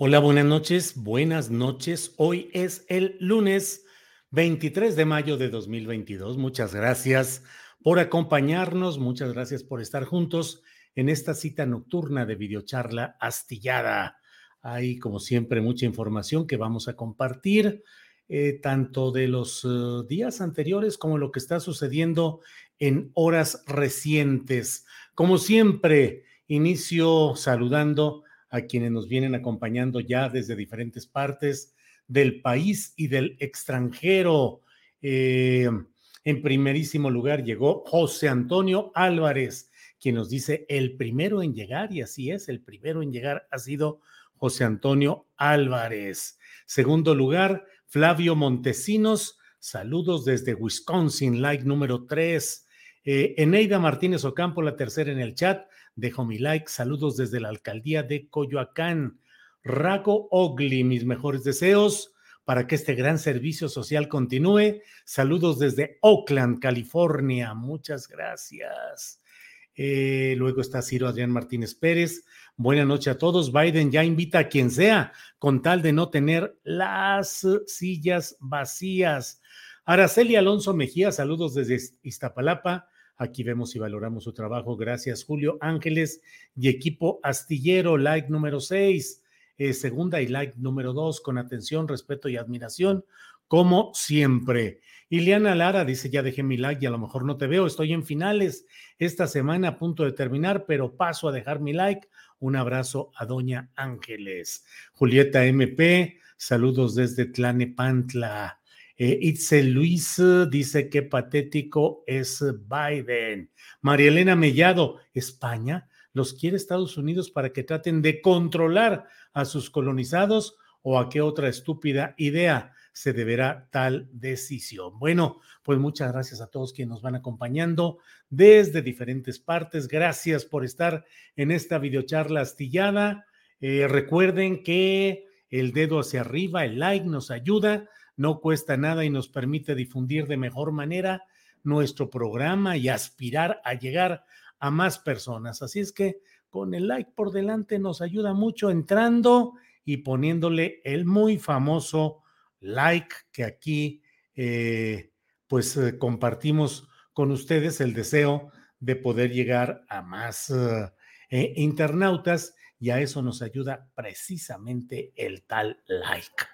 Hola, buenas noches. Buenas noches. Hoy es el lunes 23 de mayo de 2022. Muchas gracias por acompañarnos. Muchas gracias por estar juntos en esta cita nocturna de videocharla astillada. Hay, como siempre, mucha información que vamos a compartir, eh, tanto de los eh, días anteriores como lo que está sucediendo en horas recientes. Como siempre, inicio saludando a quienes nos vienen acompañando ya desde diferentes partes del país y del extranjero. Eh, en primerísimo lugar llegó José Antonio Álvarez, quien nos dice el primero en llegar, y así es, el primero en llegar ha sido José Antonio Álvarez. Segundo lugar, Flavio Montesinos, saludos desde Wisconsin, like número tres. Eh, Eneida Martínez Ocampo, la tercera en el chat, dejo mi like, saludos desde la alcaldía de Coyoacán. Rago Ogli, mis mejores deseos para que este gran servicio social continúe. Saludos desde Oakland, California. Muchas gracias. Eh, luego está Ciro Adrián Martínez Pérez. Buenas noches a todos. Biden ya invita a quien sea con tal de no tener las sillas vacías. Araceli Alonso Mejía, saludos desde Iztapalapa. Aquí vemos y valoramos su trabajo. Gracias, Julio Ángeles y equipo astillero, like número 6. Eh, segunda y like número dos, con atención, respeto y admiración, como siempre. Iliana Lara dice, ya dejé mi like y a lo mejor no te veo, estoy en finales esta semana a punto de terminar, pero paso a dejar mi like. Un abrazo a Doña Ángeles. Julieta MP, saludos desde Tlanepantla. Eh, Itzel Luis dice que patético es Biden. María Elena Mellado, España los quiere Estados Unidos para que traten de controlar a sus colonizados o a qué otra estúpida idea se deberá tal decisión. Bueno, pues muchas gracias a todos quienes nos van acompañando desde diferentes partes. Gracias por estar en esta videocharla astillada. Eh, recuerden que el dedo hacia arriba, el like nos ayuda, no cuesta nada y nos permite difundir de mejor manera nuestro programa y aspirar a llegar a más personas. Así es que con el like por delante nos ayuda mucho entrando y poniéndole el muy famoso like que aquí eh, pues eh, compartimos con ustedes el deseo de poder llegar a más eh, internautas y a eso nos ayuda precisamente el tal like.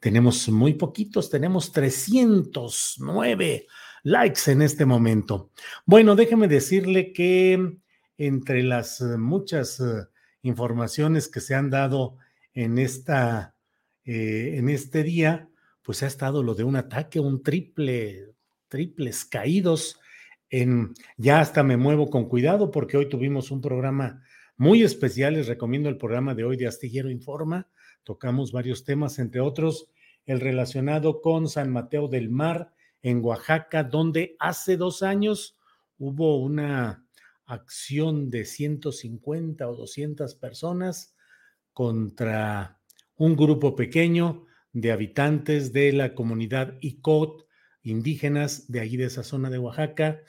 Tenemos muy poquitos, tenemos 309 likes en este momento. Bueno, déjeme decirle que entre las muchas eh, informaciones que se han dado en, esta, eh, en este día, pues ha estado lo de un ataque, un triple, triples caídos. En, ya hasta me muevo con cuidado porque hoy tuvimos un programa muy especial. Les recomiendo el programa de hoy de Astillero Informa. Tocamos varios temas, entre otros el relacionado con San Mateo del Mar en Oaxaca, donde hace dos años hubo una acción de 150 o 200 personas contra un grupo pequeño de habitantes de la comunidad ICOT, indígenas de ahí de esa zona de Oaxaca,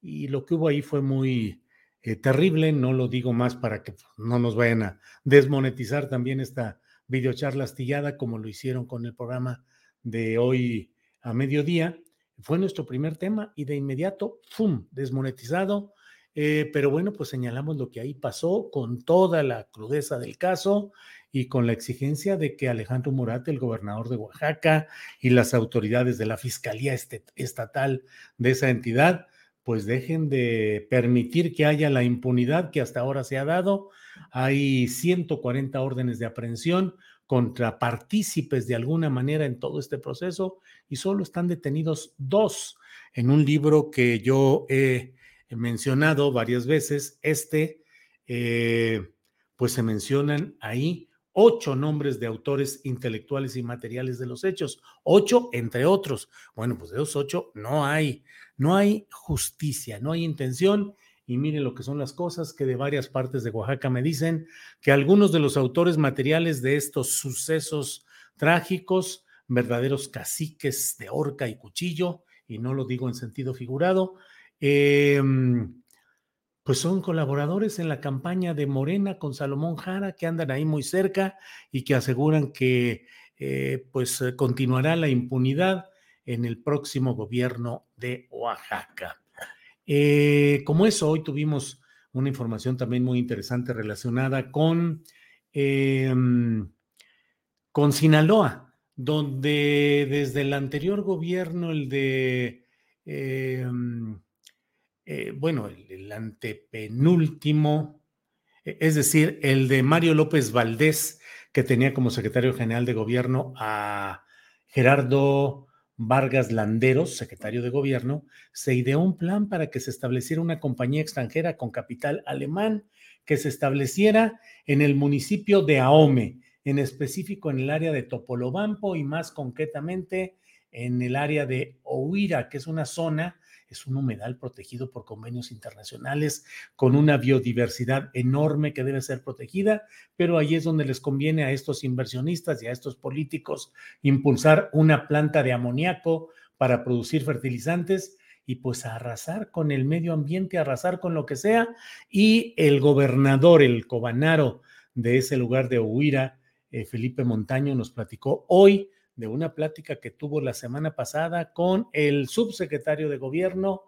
y lo que hubo ahí fue muy eh, terrible, no lo digo más para que no nos vayan a desmonetizar también esta videocharla astillada como lo hicieron con el programa de hoy a mediodía. Fue nuestro primer tema y de inmediato, ¡fum!, desmonetizado. Eh, pero bueno, pues señalamos lo que ahí pasó con toda la crudeza del caso y con la exigencia de que Alejandro Murat, el gobernador de Oaxaca, y las autoridades de la Fiscalía Estatal de esa entidad, pues dejen de permitir que haya la impunidad que hasta ahora se ha dado. Hay 140 órdenes de aprehensión contra partícipes de alguna manera en todo este proceso y solo están detenidos dos en un libro que yo he mencionado varias veces. Este, eh, pues se mencionan ahí ocho nombres de autores intelectuales y materiales de los hechos, ocho entre otros. Bueno, pues de esos ocho no hay, no hay justicia, no hay intención. Y miren lo que son las cosas que de varias partes de Oaxaca me dicen que algunos de los autores materiales de estos sucesos trágicos, verdaderos caciques de horca y cuchillo, y no lo digo en sentido figurado, eh, pues son colaboradores en la campaña de Morena con Salomón Jara, que andan ahí muy cerca y que aseguran que eh, pues eh, continuará la impunidad en el próximo gobierno de Oaxaca. Eh, como eso, hoy tuvimos una información también muy interesante relacionada con, em, con Sinaloa, donde desde el anterior gobierno, el de em, eh, bueno, el, antepenúltimo, e, es decir, el de Mario López Valdés, que tenía como secretario general de gobierno a Gerardo Vargas Landeros, secretario de gobierno, se ideó un plan para que se estableciera una compañía extranjera con capital alemán que se estableciera en el municipio de Ahome, en específico en el área de Topolobampo y más concretamente en el área de Ohuira, que es una zona es un humedal protegido por convenios internacionales con una biodiversidad enorme que debe ser protegida, pero ahí es donde les conviene a estos inversionistas y a estos políticos impulsar una planta de amoníaco para producir fertilizantes y pues arrasar con el medio ambiente, arrasar con lo que sea. Y el gobernador, el cobanaro de ese lugar de Huira, eh, Felipe Montaño, nos platicó hoy de una plática que tuvo la semana pasada con el subsecretario de gobierno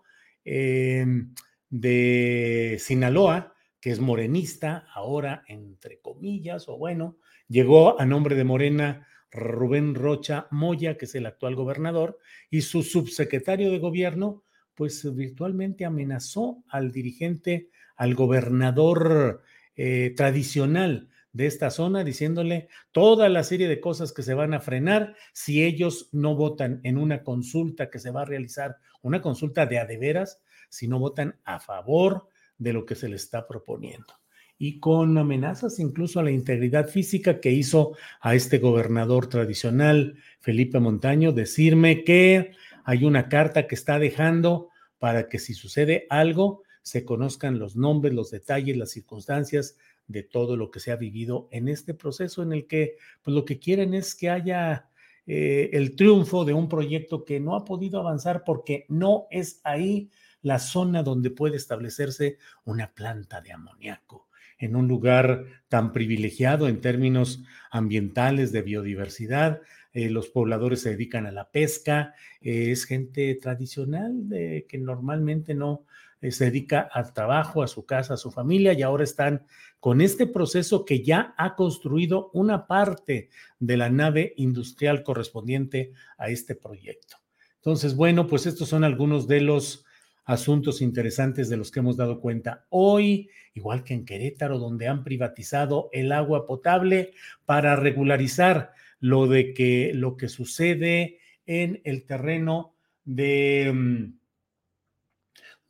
em, de Sinaloa, que es morenista, ahora entre comillas, o bueno, llegó a nombre de Morena Rubén Rocha Moya, que es el actual gobernador, y su subsecretario de gobierno, pues virtualmente amenazó al dirigente, al gobernador eh, tradicional de esta zona, diciéndole toda la serie de cosas que se van a frenar si ellos no votan en una consulta que se va a realizar, una consulta de adeveras, si no votan a favor de lo que se le está proponiendo. Y con amenazas incluso a la integridad física que hizo a este gobernador tradicional, Felipe Montaño, decirme que hay una carta que está dejando para que si sucede algo, se conozcan los nombres, los detalles, las circunstancias de todo lo que se ha vivido en este proceso en el que pues, lo que quieren es que haya eh, el triunfo de un proyecto que no ha podido avanzar porque no es ahí la zona donde puede establecerse una planta de amoníaco en un lugar tan privilegiado en términos ambientales, de biodiversidad. Eh, los pobladores se dedican a la pesca, eh, es gente tradicional de, que normalmente no, se dedica al trabajo, a su casa, a su familia y ahora están con este proceso que ya ha construido una parte de la nave industrial correspondiente a este proyecto. Entonces, bueno, pues estos son algunos de los asuntos interesantes de los que hemos dado cuenta hoy, igual que en Querétaro, donde han privatizado el agua potable para regularizar lo de que lo que sucede en el terreno de mm,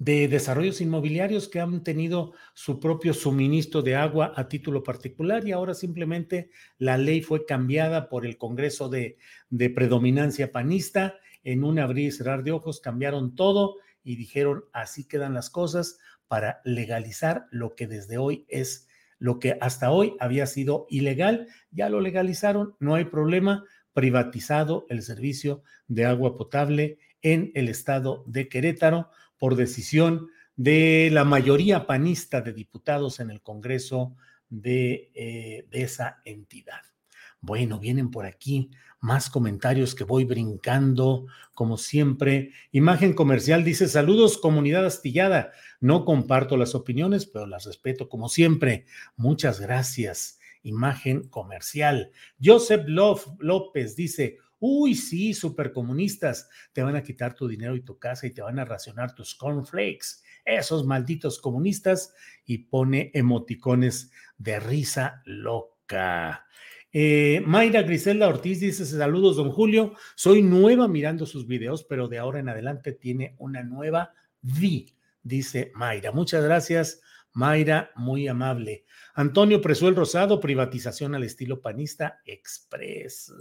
de desarrollos inmobiliarios que han tenido su propio suministro de agua a título particular y ahora simplemente la ley fue cambiada por el Congreso de, predominancia panista. En un abrir y cerrar de ojos cambiaron todo y dijeron así quedan las cosas para legalizar lo que desde hoy es lo que hasta hoy había sido ilegal. Ya lo legalizaron, no hay problema, privatizado el servicio de agua potable en el estado de Querétaro por decisión de la mayoría panista de diputados en el Congreso de, eh, de esa entidad. Bueno, vienen por aquí más comentarios que voy brincando, como siempre. Imagen comercial dice, saludos comunidad astillada. No comparto las opiniones, pero las respeto como siempre. Muchas gracias. Imagen comercial. Joseph López dice, uy, sí, supercomunistas, te van a quitar tu dinero y tu casa y te van a racionar tus cornflakes. Esos malditos comunistas y pone emoticones de risa loca. Eh, Mayra Griselda Ortiz dice: Saludos, don Julio. Soy nueva mirando sus videos, pero de ahora en adelante tiene una nueva vi, dice Mayra. Muchas gracias, Mayra, muy amable. Antonio Presuel Rosado, privatización al estilo panista express.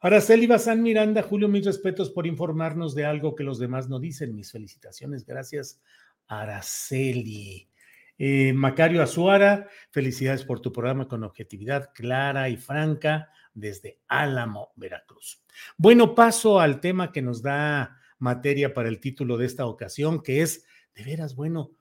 Araceli Bazán Miranda, Julio, mis respetos por informarnos de algo que los demás no dicen. Mis felicitaciones, gracias, Araceli. Eh, Macario Azuara, felicidades por tu programa con objetividad clara y franca desde Álamo, Veracruz. Bueno, paso al tema que nos da materia para el título de esta ocasión, que es, de veras, bueno,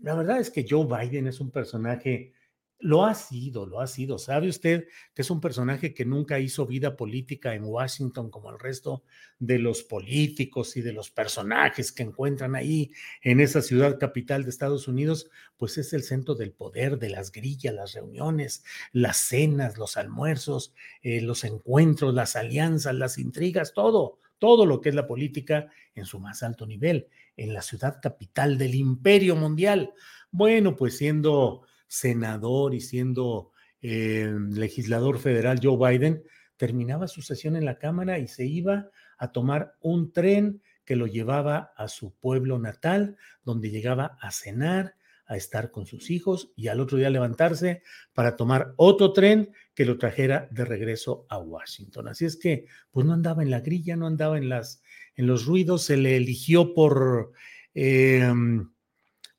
la verdad es que Joe Biden es un personaje lo ha sido, lo ha sido. ¿Sabe usted que es un personaje que nunca hizo vida política en Washington como el resto de los políticos y de los personajes que encuentran ahí en esa ciudad capital de Estados Unidos? Pues es el centro del poder, de las grillas, las reuniones, las cenas, los almuerzos, eh, los encuentros, las alianzas, las intrigas, todo, todo lo que es la política en su más alto nivel, en la ciudad capital del imperio mundial. Bueno, pues siendo senador y siendo eh, legislador federal Joe Biden, terminaba su sesión en la Cámara y se iba a tomar un tren que lo llevaba a su pueblo natal, donde llegaba a cenar, a estar con sus hijos y al otro día levantarse para tomar otro tren que lo trajera de regreso a Washington. Así es que, pues no andaba en la grilla, no andaba en las, en los ruidos, se le eligió por em,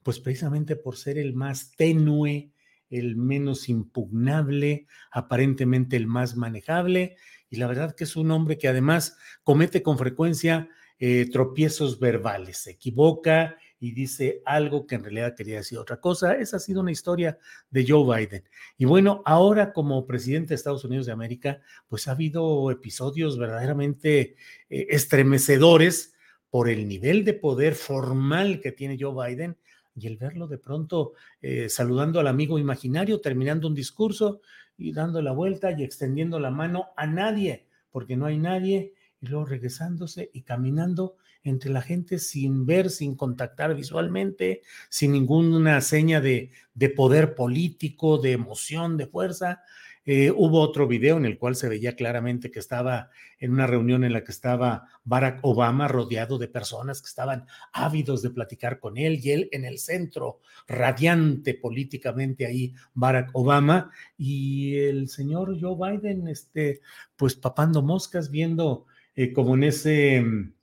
pues precisamente por ser el más tenue, el menos impugnable, aparentemente el más manejable, y la verdad que es un hombre que además comete con frecuencia eh, tropiezos verbales, se equivoca y dice algo que en realidad quería decir otra cosa. Esa ha sido una historia de Joe Biden. Y bueno, ahora como presidente de Estados Unidos de América, pues ha habido episodios verdaderamente eh, estremecedores por el nivel de poder formal que tiene Joe Biden y el verlo de pronto eh, saludando al amigo imaginario, terminando un discurso y dando la vuelta y extendiendo la mano a nadie, porque no hay nadie, y luego regresándose y caminando entre la gente sin ver, sin contactar visualmente, sin ninguna seña de, de poder político, de emoción, de fuerza, eh, hubo otro video en el cual se veía claramente que estaba en una reunión en la que estaba Barack Obama rodeado de personas que estaban ávidos de platicar con él y él en el centro, radiante políticamente ahí, Barack Obama y el señor Joe Biden, este, pues papando moscas, viendo eh, como en ese mm,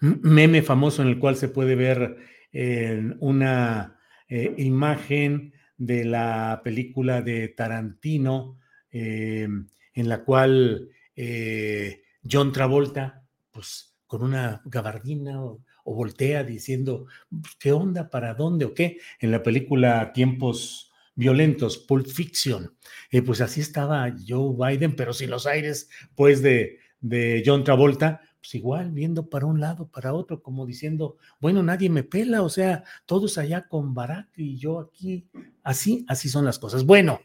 meme famoso en el cual se puede ver eh, una imagen de la película de Tarantino, eh, en la cual eh, John Travolta, pues con una gabardina o, voltea diciendo, pues, ¿qué onda? ¿Para dónde o qué? En la película Tiempos Violentos, Pulp Fiction. Eh, pues así estaba Joe Biden, pero sin los aires, pues, de, de John Travolta, pues igual viendo para un lado, para otro, como diciendo, bueno, nadie me pela, o sea, todos allá con Barack y yo aquí, así, así son las cosas. Bueno,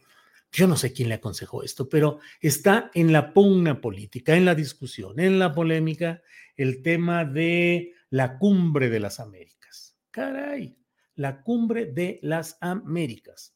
yo no sé quién le aconsejó esto, pero está en la pugna política, en la discusión, en la polémica, el tema de la cumbre de las Américas. Caray, la cumbre de las Américas.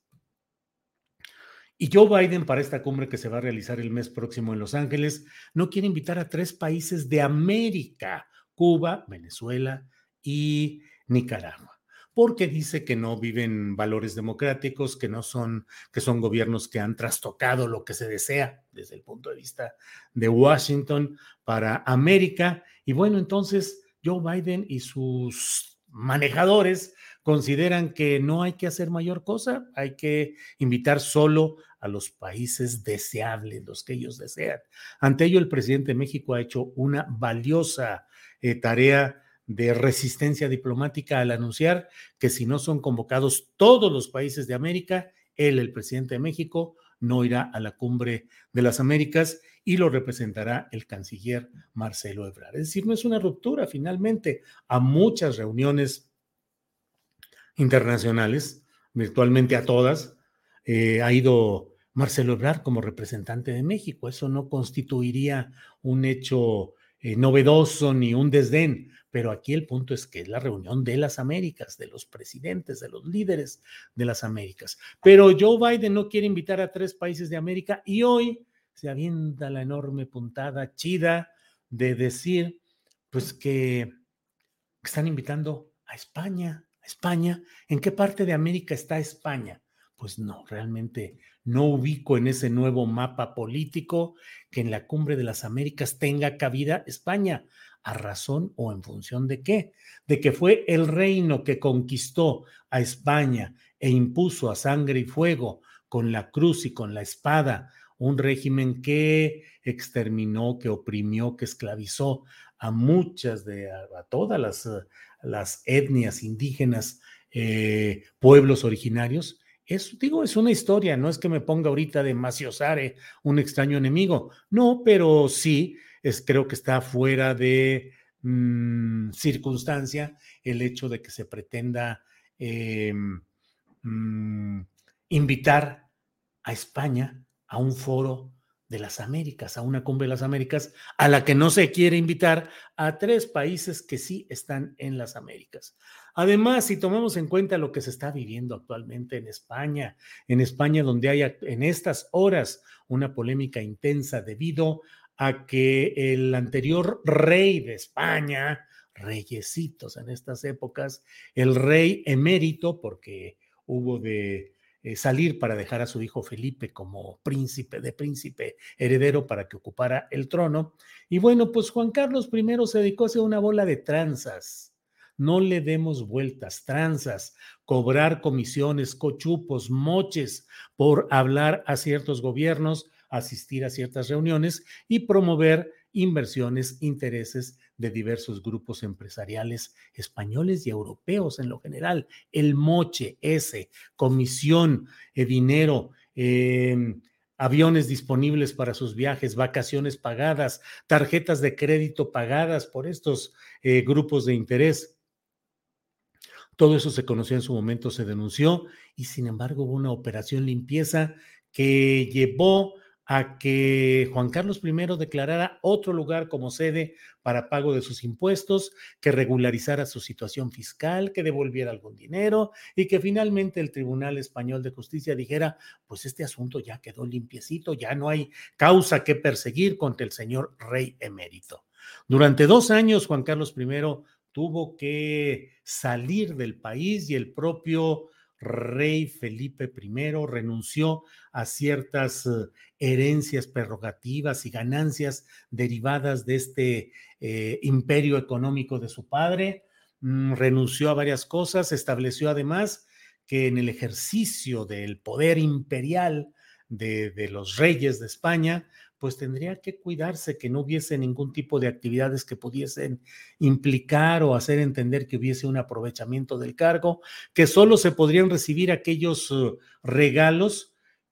Y Joe Biden, para esta cumbre que se va a realizar el mes próximo en Los Ángeles, no quiere invitar a tres países de América, Cuba, Venezuela y Nicaragua, porque dice que no viven valores democráticos, que no son, que son gobiernos que han trastocado lo que se desea desde el punto de vista de Washington para América. Y bueno, entonces Joe Biden y sus manejadores consideran que no hay que hacer mayor cosa, hay que invitar solo a los países deseables, los que ellos desean. Ante ello, el presidente de México ha hecho una valiosa eh, tarea de resistencia diplomática al anunciar que si no son convocados todos los países de América, él, el presidente de México, no irá a la cumbre de las Américas y lo representará el canciller Marcelo Ebrard. Es decir, no es una ruptura finalmente a muchas reuniones internacionales, virtualmente a todas, eh, ha ido Marcelo Ebrard como representante de México. Eso no constituiría un hecho eh, novedoso ni un desdén, pero aquí el punto es que es la reunión de las Américas, de los presidentes, de los líderes de las Américas. Pero Joe Biden no quiere invitar a tres países de América y hoy se avienta la enorme puntada chida de decir, pues que están invitando a España, a España. ¿En qué parte de América está España? Pues no, realmente no ubico en ese nuevo mapa político que en la cumbre de las Américas tenga cabida España. ¿A razón o en función de qué? De que fue el reino que conquistó a España e impuso a sangre y fuego con la cruz y con la espada un régimen que exterminó, que oprimió, que esclavizó a muchas de, a, todas las, las, etnias indígenas, eh, pueblos originarios, es, digo, es una historia, no es que me ponga ahorita de Maciosare, un extraño enemigo, no, pero sí, es, creo que está fuera de mm, circunstancia el hecho de que se pretenda eh, mm, invitar a España a un foro de las Américas, a una cumbre de las Américas, a la que no se quiere invitar a tres países que sí están en las Américas. Además, si tomamos en cuenta lo que se está viviendo actualmente en España, en España donde hay en estas horas una polémica intensa debido a que el anterior rey de España, reyesitos en estas épocas, el rey emérito, porque hubo de eh, salir para dejar a su hijo Felipe como príncipe de príncipe heredero para que ocupara el trono. Y bueno, pues Juan Carlos I se dedicó a hacer una bola de tranzas. No le demos vueltas, tranzas, cobrar comisiones, cochupos, moches por hablar a ciertos gobiernos, asistir a ciertas reuniones y promover inversiones, intereses de diversos grupos empresariales españoles y europeos en lo general. El moche ese, comisión, eh, dinero, em, aviones disponibles para sus viajes, vacaciones pagadas, tarjetas de crédito pagadas por estos eh, grupos de interés. Todo eso se conoció en su momento, se denunció y sin embargo hubo una operación limpieza que llevó a que Juan Carlos I declarara otro lugar como sede para pago de sus impuestos, que regularizara su situación fiscal, que devolviera algún dinero y que finalmente el Tribunal Español de Justicia dijera, pues este asunto ya quedó limpiecito, ya no hay causa que perseguir contra el señor rey emérito. Durante dos años, Juan Carlos I tuvo que salir del país y el propio rey Felipe I renunció a ciertas eh, herencias, prerrogativas y ganancias derivadas de este eh, imperio económico de su padre, mm, renunció a varias cosas, estableció además que en el ejercicio del poder imperial de, de los reyes de España, pues tendría que cuidarse que no hubiese ningún tipo de actividades que pudiesen implicar o hacer entender que hubiese un aprovechamiento del cargo, que solo se podrían recibir aquellos uh, regalos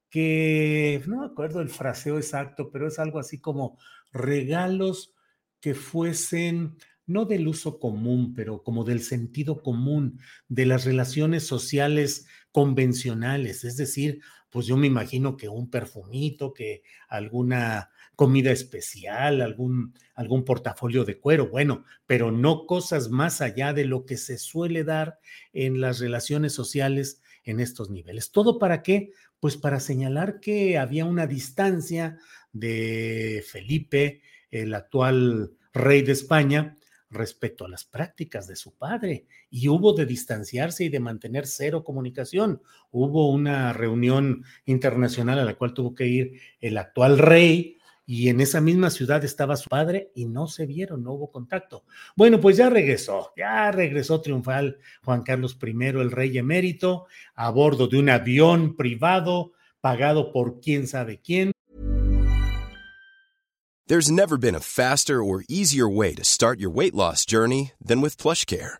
que, no me acuerdo el fraseo exacto, pero es algo así como regalos que fuesen no del uso común, pero como del sentido común, de las relaciones sociales convencionales, es decir, pues yo me imagino que un perfumito, que alguna comida especial, algún, algún portafolio de cuero, bueno, pero no cosas más allá de lo que se suele dar en las relaciones sociales en estos niveles. ¿Todo para qué? Pues para señalar que había una distancia de Felipe, el actual rey de España, respecto a las prácticas de su padre y hubo de distanciarse y de mantener cero comunicación. Hubo una reunión internacional a la cual tuvo que ir el actual rey y en esa misma ciudad estaba su padre y no se vieron, no hubo contacto. Bueno, pues ya regresó, ya regresó triunfal Juan Carlos I, el rey emérito, a bordo de un avión privado pagado por quién sabe quién There's never been a faster or easier way to start your weight loss journey than with PlushCare.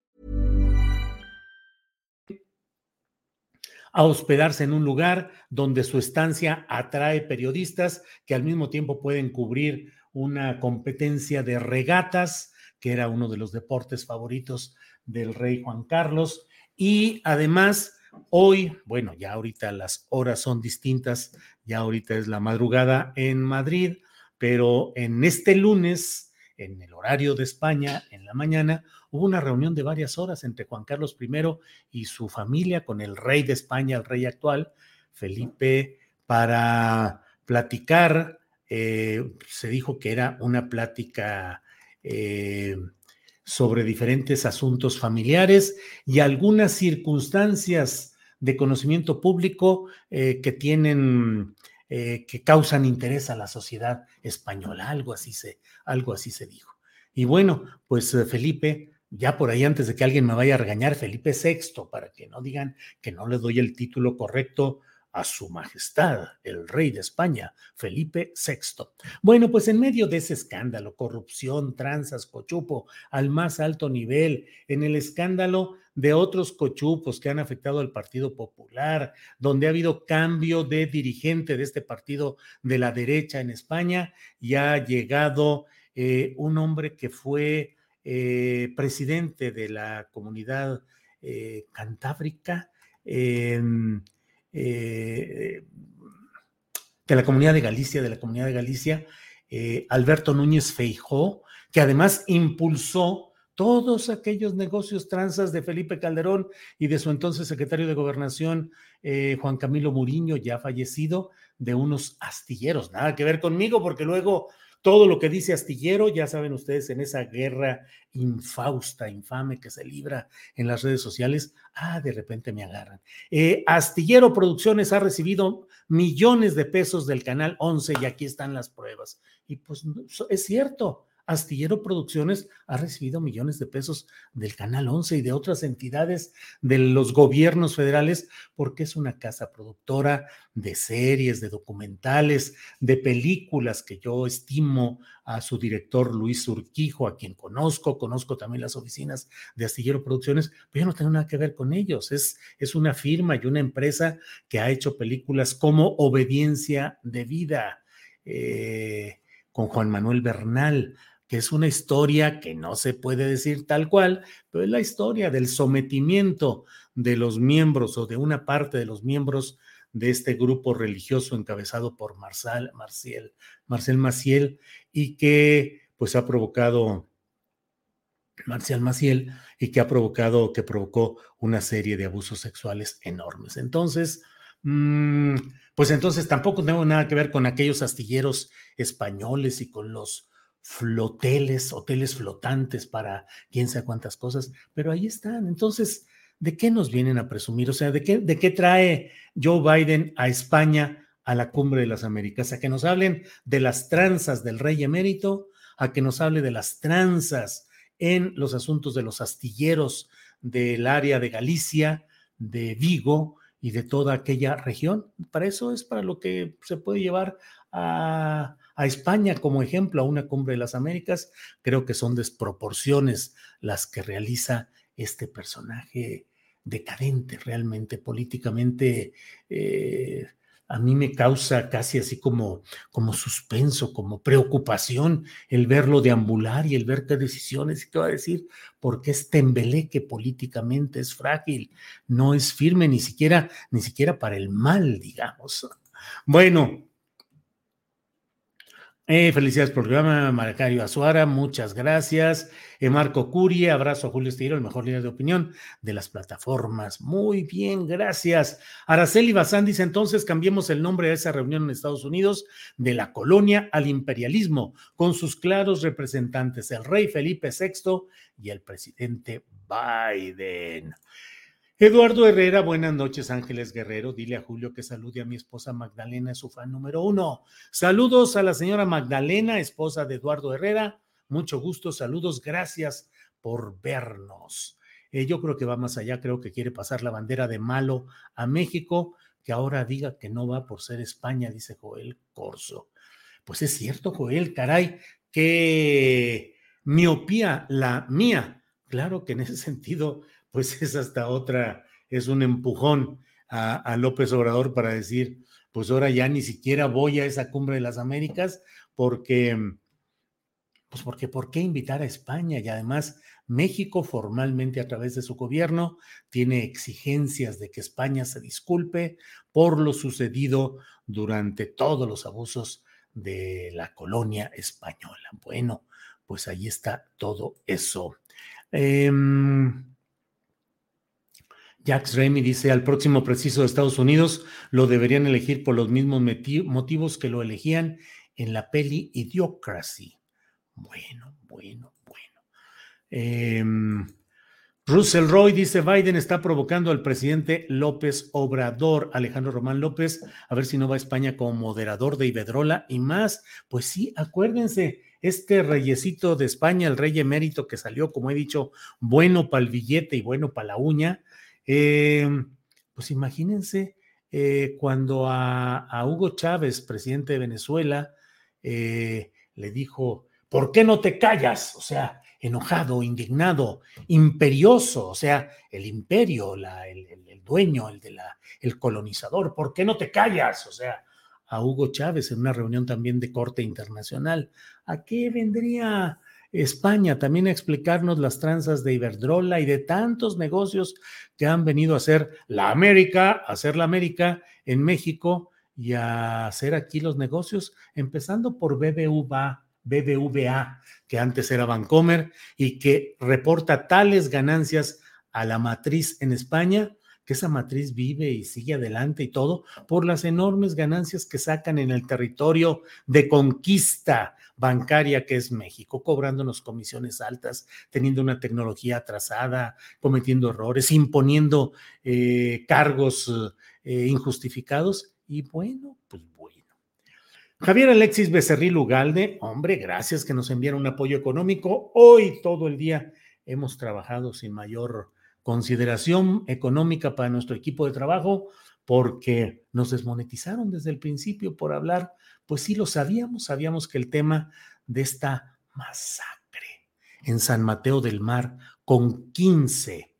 A hospedarse en un lugar donde su estancia atrae periodistas que al mismo tiempo pueden cubrir una competencia de regatas, que era uno de los deportes favoritos del rey Juan Carlos. Y además, hoy, bueno, ya ahorita las horas son distintas, ya ahorita es la madrugada en Madrid, pero en este lunes, en el horario de España, en la mañana, hubo una reunión de varias horas entre Juan Carlos I y su familia con el rey de España, el rey actual, Felipe, para platicar. Eh, se dijo que era una plática eh, sobre diferentes asuntos familiares y algunas circunstancias de conocimiento público eh, que tienen, que causan interés a la sociedad española, algo así se, algo así se dijo. Y bueno, pues Felipe ya por ahí antes de que alguien me vaya a regañar, Felipe VI, para que no digan que no le doy el título correcto a su majestad, el rey de España, Felipe VI. Bueno, pues en medio de ese escándalo, corrupción, tranzas, cochupo al más alto nivel, en el escándalo de otros cochupos que han afectado al Partido Popular, donde ha habido cambio de dirigente de este partido de la derecha en España, y ha llegado eh, un hombre que fue eh, presidente de la comunidad eh, cantábrica, eh, de la comunidad de Galicia, de la comunidad de Galicia, Alberto Núñez Feijó, que además impulsó todos aquellos negocios transas de Felipe Calderón y de su entonces secretario de Gobernación, Juan Camilo Muriño, ya fallecido, de unos astilleros. Nada que ver conmigo, porque luego todo lo que dice Astillero, ya saben ustedes, en esa guerra infausta, infame que se libra en las redes sociales, ah, de repente me agarran. Eh, Astillero Producciones ha recibido millones de pesos del canal 11 y aquí están las pruebas. Y pues es cierto, Astillero Producciones ha recibido millones de pesos del Canal 11 y de otras entidades de los gobiernos federales porque es una casa productora de series, de documentales, de películas que yo estimo a su director Luis Urquijo, a quien conozco, conozco también las oficinas de Astillero Producciones, pero yo no tengo nada que ver con ellos. Es, es una firma y una empresa que ha hecho películas como Obediencia de Vida. Eh, con Juan Manuel Bernal, que es una historia que no se puede decir tal cual, pero es la historia del sometimiento de los miembros o de una parte de los miembros de este grupo religioso encabezado por Marcial, Marcel Maciel y que pues ha provocado Marcial Maciel y que ha provocado, que provocó una serie de abusos sexuales enormes. Entonces, mm, pues entonces tampoco tengo nada que ver con aquellos astilleros españoles y con los floteles, hoteles flotantes para quién sabe cuántas cosas, pero ahí están. Entonces, ¿de qué nos vienen a presumir? O sea, ¿de qué, de qué trae Joe Biden a España a la cumbre de las Américas? A que nos hablen de las tranzas del rey emérito, a que nos hable de las tranzas en los asuntos de los astilleros del área de Galicia, de Vigo y de toda aquella región. Para eso es para lo que se puede llevar a a España como ejemplo a una cumbre de las Américas, creo que son desproporciones las que realiza este personaje decadente, realmente políticamente eh, a mí me causa casi así como, como suspenso, como preocupación el verlo deambular y el ver qué decisiones y qué va a decir, porque es tembeleque políticamente, es frágil, no es firme ni siquiera, ni siquiera para el mal, digamos. Bueno, eh, felicidades por el programa, Marcario Azuara, muchas gracias. Eh, Marco Curie, abrazo a Julio Estiro, el mejor líder de opinión de las plataformas. Muy bien, gracias. Araceli Bazán dice entonces cambiemos el nombre de esa reunión en Estados Unidos de la colonia al imperialismo, con sus claros representantes, el rey Felipe VI y el presidente Biden. Eduardo Herrera, buenas noches, Ángeles Guerrero. Dile a Julio que salude a mi esposa Magdalena, su fan número uno. Saludos a la señora Magdalena, esposa de Eduardo Herrera. Mucho gusto, saludos, gracias por vernos. Eh, yo creo que va más allá, creo que quiere pasar la bandera de malo a México, que ahora diga que no va por ser España, dice Joel Corso. Pues es cierto, Joel, caray, qué miopía la mía. Claro que en ese sentido pues es hasta otra, es un empujón a, López Obrador para decir, pues ahora ya ni siquiera voy a esa cumbre de las Américas porque, pues porque, ¿por qué invitar a España? Y además, México formalmente a través de su gobierno tiene exigencias de que España se disculpe por lo sucedido durante todos los abusos de la colonia española. Bueno, pues ahí está todo eso. Eh, Jax Remy dice, al próximo preciso de Estados Unidos lo deberían elegir por los mismos motivos que lo elegían en la peli Idiocracy. Bueno, bueno, bueno. Em, Russell Roy dice, Biden está provocando al presidente López Obrador, Alejandro Román López, a ver si no va a España como moderador de Iberdrola y más. Pues sí, acuérdense, este reyesito de España, el rey emérito que salió, como he dicho, bueno para el billete y bueno para la uña, eh, pues imagínense eh, cuando a, Hugo Chávez, presidente de Venezuela, eh, le dijo, ¿por qué no te callas? O sea, enojado, indignado, imperioso, o sea, el imperio, el, dueño, el, de la, el colonizador, ¿por qué no te callas? O sea, a Hugo Chávez en una reunión también de corte internacional. ¿A qué vendría España también a explicarnos las tranzas de Iberdrola y de tantos negocios que han venido a hacer la América, a hacer la América en México y a hacer aquí los negocios, empezando por BBVA, BBVA, que antes era Bancomer y que reporta tales ganancias a la matriz en España que esa matriz vive y sigue adelante y todo por las enormes ganancias que sacan en el territorio de conquista bancaria que es México, cobrándonos comisiones altas, teniendo una tecnología atrasada, cometiendo errores, imponiendo eh, cargos eh, injustificados. Y bueno, pues bueno. Javier Alexis Becerril Ugalde, hombre, gracias que nos enviaron un apoyo económico. Hoy todo el día hemos trabajado sin mayor consideración económica para nuestro equipo de trabajo porque nos desmonetizaron desde el principio por hablar, pues sí lo sabíamos, sabíamos que el tema de esta masacre en San Mateo del Mar con 15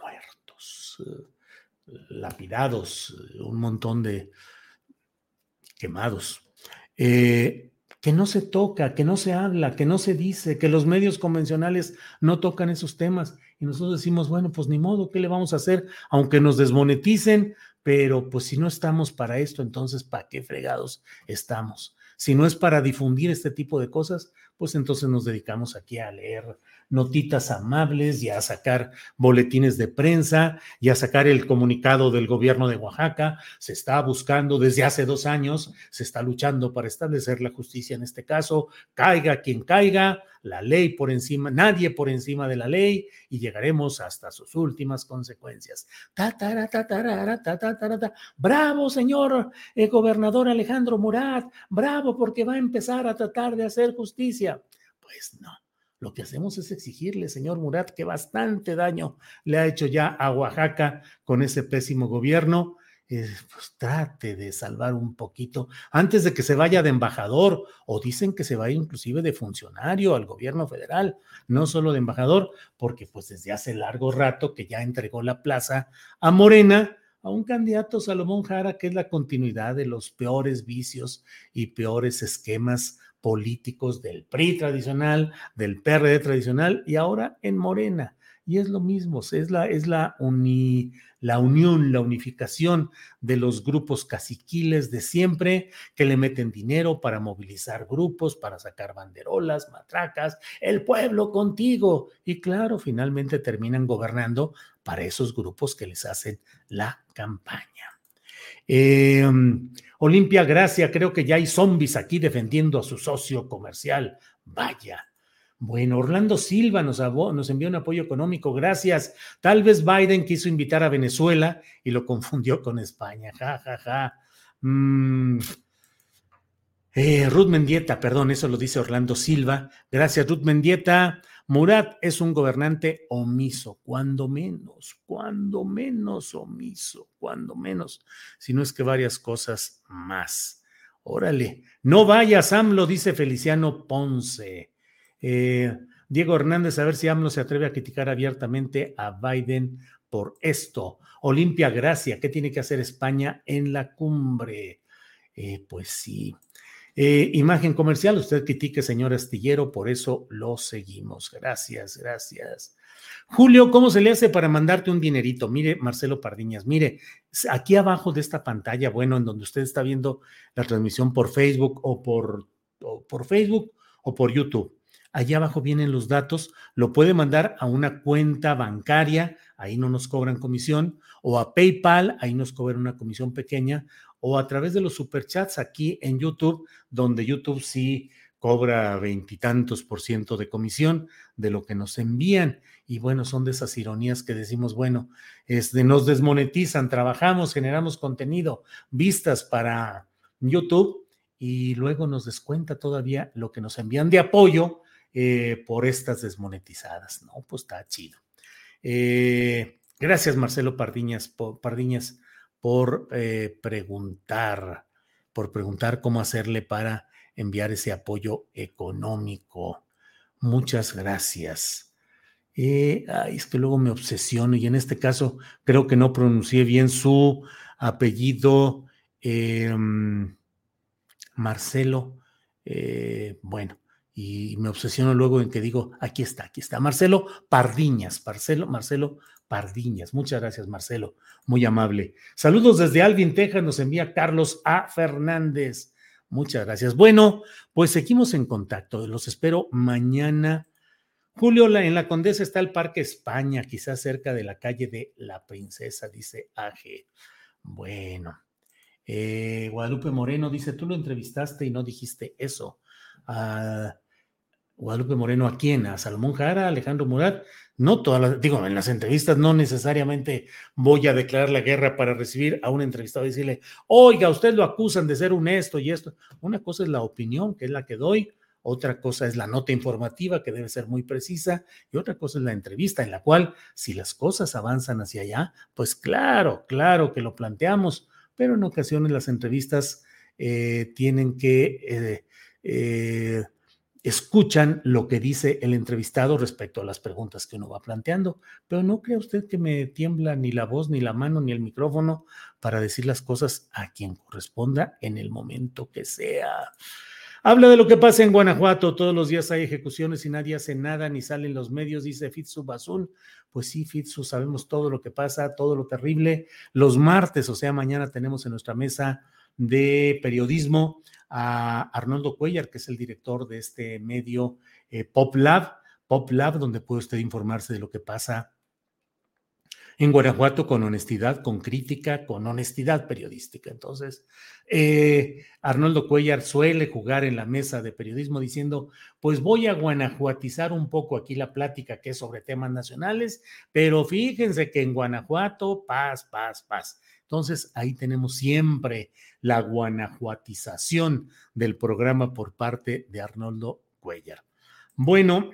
muertos, eh, lapidados, un montón de quemados, eh, que no se toca, que no se habla, que no se dice, que los medios convencionales no tocan esos temas. Y nosotros decimos, bueno, pues ni modo, ¿qué le vamos a hacer? Aunque nos desmoneticen, pero pues si no estamos para esto, entonces ¿para qué fregados estamos? Si no es para difundir este tipo de cosas, pues entonces nos dedicamos aquí a leer notitas amables y a sacar boletines de prensa y a sacar el comunicado del gobierno de Oaxaca. Se está buscando desde hace dos años, se está luchando para establecer la justicia en este caso, caiga quien caiga, la ley por encima, nadie por encima de la ley y llegaremos hasta sus últimas consecuencias. bravo, señor el gobernador Alejandro Murat, bravo porque va a empezar a tratar de hacer justicia. Pues no lo que hacemos es exigirle, señor Murat, que bastante daño le ha hecho ya a Oaxaca con ese pésimo gobierno. Eh, pues trate de salvar un poquito antes de que se vaya de embajador o dicen que se vaya inclusive de funcionario al gobierno federal, no solo de embajador, porque pues desde hace largo rato que ya entregó la plaza a Morena, a un candidato Salomón Jara que es la continuidad de los peores vicios y peores esquemas políticos del PRI tradicional, del PRD tradicional y ahora en Morena. Y es lo mismo, es la, es la, la unión, la unificación de los grupos caciquiles de siempre que le meten dinero para movilizar grupos, para sacar banderolas, matracas, el pueblo contigo. Y claro, finalmente terminan gobernando para esos grupos que les hacen la campaña. Em, Olimpia Gracia, creo que ya hay zombies aquí defendiendo a su socio comercial. Vaya, bueno, Orlando Silva nos, envió un apoyo económico, gracias. Tal vez Biden quiso invitar a Venezuela y lo confundió con España. Ja, ja, ja. Mm. Eh, Ruth Mendieta, perdón, eso lo dice Orlando Silva. Gracias, Ruth Mendieta. Murat es un gobernante omiso, cuando menos, cuando menos omiso, cuando menos, si no es que varias cosas más. Órale, no vayas, AMLO, dice Feliciano Ponce. Eh, Diego Hernández, a ver si AMLO se atreve a criticar abiertamente a Biden por esto. Olimpia Gracia, ¿qué tiene que hacer España en la cumbre? Eh, pues sí. Eh, imagen comercial, usted critique, señor Astillero, por eso lo seguimos. Gracias, gracias. Julio, ¿cómo se le hace para mandarte un dinerito? Mire, Marcelo Pardiñas, mire, aquí abajo de esta pantalla, bueno, en donde usted está viendo la transmisión por Facebook o por, o por Facebook o por YouTube allá abajo vienen los datos, lo puede mandar a una cuenta bancaria, ahí no nos cobran comisión, o a PayPal, ahí nos cobran una comisión pequeña, o a través de los superchats aquí en YouTube, donde YouTube sí cobra veintitantos por ciento de comisión de lo que nos envían. Y bueno, son de esas ironías que decimos, bueno, este, nos desmonetizan, trabajamos, generamos contenido, vistas para YouTube y luego nos descuenta todavía lo que nos envían de apoyo eh, por estas desmonetizadas. No, pues está chido. Eh, gracias, Marcelo Pardiñas, Pardiñas, por eh, preguntar, por preguntar cómo hacerle para enviar ese apoyo económico. Muchas gracias. ay, es que luego me obsesiono y en este caso creo que no pronuncié bien su apellido. Em, Marcelo, bueno, y me obsesiono luego en que digo, aquí está, aquí está. Marcelo Pardiñas, Marcelo, Marcelo Pardiñas. Muchas gracias, Marcelo. Muy amable. Saludos desde Alvin, Texas, nos envía Carlos A. Fernández. Muchas gracias. Bueno, pues seguimos en contacto. Los espero mañana. Julio, en la Condesa está el Parque España, quizás cerca de la calle de la Princesa, dice AG. Bueno. Eh, Guadalupe Moreno dice, tú lo entrevistaste y no dijiste eso. Ah, Guadalupe Moreno, ¿a quién? ¿A Salomón Jara, Alejandro Murat? No todas las, digo, en las entrevistas no necesariamente voy a declarar la guerra para recibir a un entrevistado y decirle, oiga, usted lo acusan de ser un esto y esto. Una cosa es la opinión, que es la que doy, otra cosa es la nota informativa, que debe ser muy precisa, y otra cosa es la entrevista, en la cual, si las cosas avanzan hacia allá, pues claro, claro que lo planteamos, pero en ocasiones las entrevistas eh, tienen que... Eh, eh, escuchan lo que dice el entrevistado respecto a las preguntas que uno va planteando, pero no crea usted que me tiembla ni la voz, ni la mano, ni el micrófono para decir las cosas a quien corresponda en el momento que sea. Habla de lo que pasa en Guanajuato. Todos los días hay ejecuciones y nadie hace nada ni salen los medios, dice Fitzu Basun. Pues sí, Fitzu, sabemos todo lo que pasa, todo lo terrible. Los martes, o sea, mañana tenemos en nuestra mesa de periodismo a Arnoldo Cuellar, que es el director de este medio eh, Pop Lab, Pop Lab, donde puede usted informarse de lo que pasa en Guanajuato con honestidad, con crítica, con honestidad periodística. Entonces, eh, Arnoldo Cuellar suele jugar en la mesa de periodismo diciendo, pues voy a guanajuatizar un poco aquí la plática que es sobre temas nacionales, pero fíjense que en Guanajuato, paz, paz, paz. Entonces, ahí tenemos siempre la guanajuatización del programa por parte de Arnoldo Cuellar. Bueno,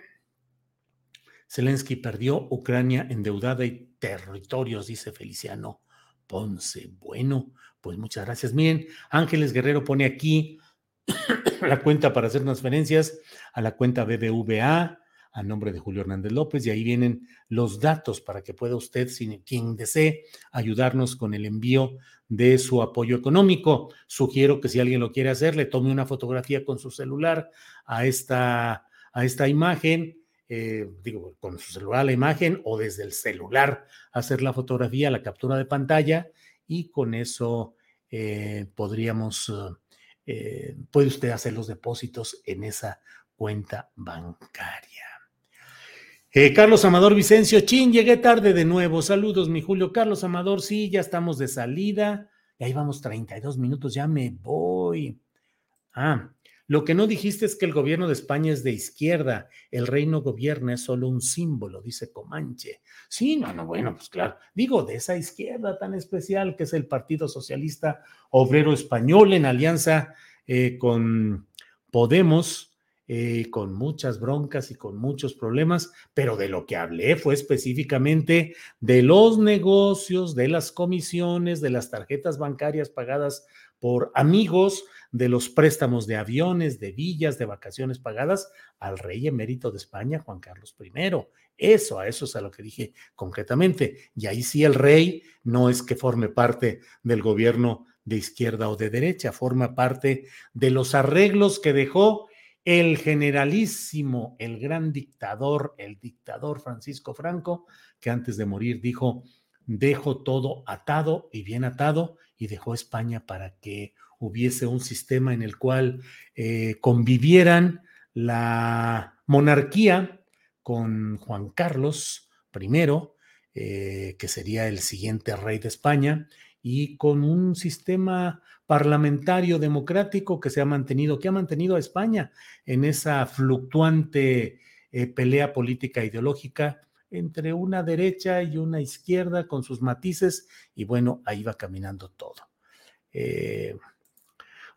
Zelensky perdió Ucrania endeudada y territorios, dice Feliciano Ponce. Bueno, pues muchas gracias. Miren, Ángeles Guerrero pone aquí la cuenta para hacer transferencias a la cuenta BBVA a nombre de Julio Hernández López y ahí vienen los datos para que pueda usted, quien desee, ayudarnos con el envío de su apoyo económico. Sugiero que si alguien lo quiere hacer, le tome una fotografía con su celular a esta, a esta imagen. Eh, digo, con su celular la imagen o desde el celular hacer la fotografía, la captura de pantalla y con eso eh, podríamos, eh, puede usted hacer los depósitos en esa cuenta bancaria. Eh, Carlos Amador Vicencio, chin, llegué tarde de nuevo. Saludos, mi Julio. Carlos Amador, sí, ya estamos de salida. Y ahí vamos 32 minutos, ya me voy. Ah, lo que no dijiste es que el gobierno de España es de izquierda, el reino gobierna es solo un símbolo, dice Comanche. Sí, no, no, bueno, pues claro, digo, de esa izquierda tan especial que es el Partido Socialista Obrero Español en alianza eh, con Podemos, eh, con muchas broncas y con muchos problemas, pero de lo que hablé fue específicamente de los negocios, de las comisiones, de las tarjetas bancarias pagadas por amigos, de los préstamos de aviones, de villas, de vacaciones pagadas al rey emérito de España, Juan Carlos I. Eso, a eso es a lo que dije concretamente. Y ahí sí el rey no es que forme parte del gobierno de izquierda o de derecha, forma parte de los arreglos que dejó el generalísimo, el gran dictador, el dictador Francisco Franco, que antes de morir dijo, dejo todo atado y bien atado y dejó España para que hubiese un sistema en el cual eh, convivieran la monarquía con Juan Carlos I, eh, que sería el siguiente rey de España, y con un sistema parlamentario democrático que se ha mantenido, que ha mantenido a España en esa fluctuante eh, pelea política ideológica entre una derecha y una izquierda con sus matices, y bueno, ahí va caminando todo. Eh,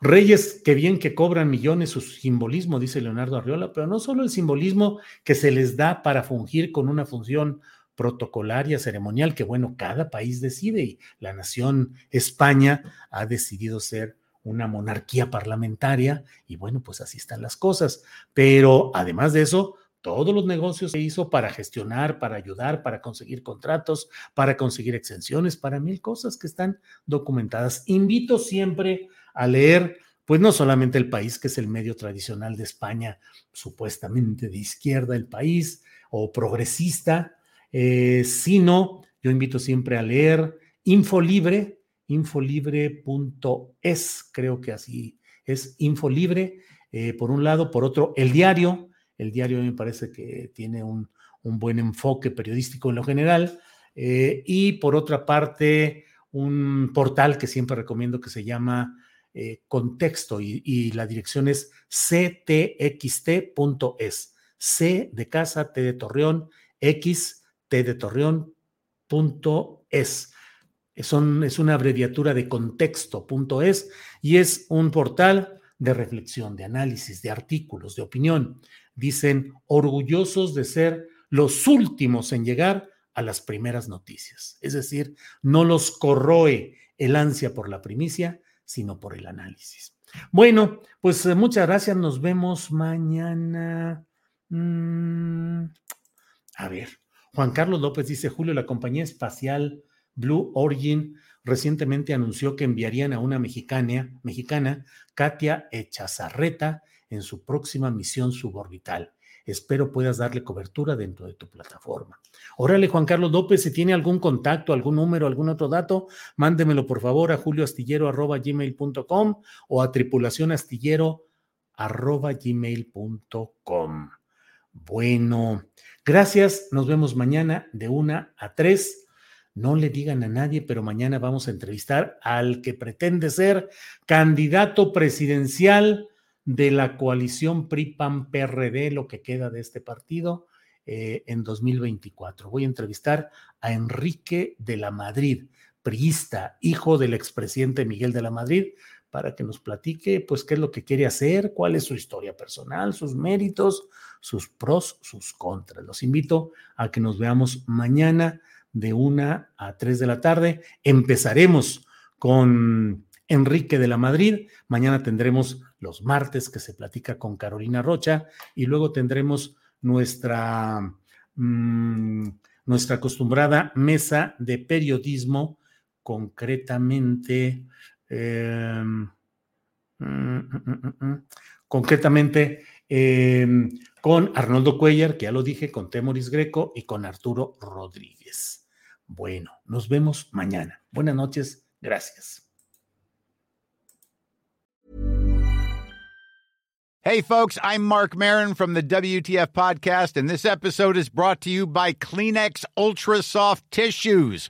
Reyes, qué bien que cobran millones su simbolismo, dice Leonardo Arriola, pero no solo el simbolismo que se les da para fungir con una función protocolaria, ceremonial, que bueno, cada país decide y la nación España ha decidido ser una monarquía parlamentaria y bueno, pues así están las cosas. Pero además de eso, todos los negocios se hizo para gestionar, para ayudar, para conseguir contratos, para conseguir exenciones, para mil cosas que están documentadas. Invito siempre a leer, pues no solamente el país, que es el medio tradicional de España, supuestamente de izquierda el país o progresista, eh, si no, yo invito siempre a leer Infolibre, infolibre.es, creo que así es Infolibre, eh, por un lado, por otro, el diario, el diario me parece que tiene un, buen enfoque periodístico en lo general, eh, y por otra parte, un portal que siempre recomiendo que se llama Contexto y, y, la dirección es ctxt.es, C de casa, T de Torreón, X de Torreón.es. Son, es una abreviatura de contexto.es y es un portal de reflexión, de análisis, de artículos, de opinión. Dicen orgullosos de ser los últimos en llegar a las primeras noticias. Es decir, no los corroe el ansia por la primicia, sino por el análisis. Bueno, pues eh, muchas gracias. Nos vemos mañana. Mm, a ver, Juan Carlos López dice, Julio, la compañía espacial Blue Origin recientemente anunció que enviarían a una mexicana, mexicana Katia Echazarreta, en su próxima misión suborbital. Espero puedas darle cobertura dentro de tu plataforma. Órale, Juan Carlos López, si tiene algún contacto, algún número, algún otro dato, mándemelo por favor a julioastillero.gmail.com o a tripulacionastillero.gmail.com. Bueno, Gracias, nos vemos mañana de una a tres. No le digan a nadie, pero mañana vamos a entrevistar al que pretende ser candidato presidencial de la coalición PRI-PAN-PRD, lo que queda de este partido, eh, en 2024. Voy a entrevistar a Enrique de la Madrid, priista, hijo del expresidente Miguel de la Madrid, para que nos platique, pues, qué es lo que quiere hacer, cuál es su historia personal, sus méritos, sus pros, sus contras. Los invito a que nos veamos mañana de una a tres de la tarde. Empezaremos con Enrique de la Madrid. Mañana tendremos los martes que se platica con Carolina Rocha y luego tendremos nuestra, mm, nuestra acostumbrada mesa de periodismo, concretamente, em, mm, mm, concretamente em, con Arnoldo Cuellar, que ya lo dije, con Temoris Greco y con Arturo Rodríguez. Bueno, nos vemos mañana. Buenas noches, gracias. Hey, folks, I'm Mark Marin from the WTF Podcast, and this episode is brought to you by Kleenex Ultra Soft Tissues,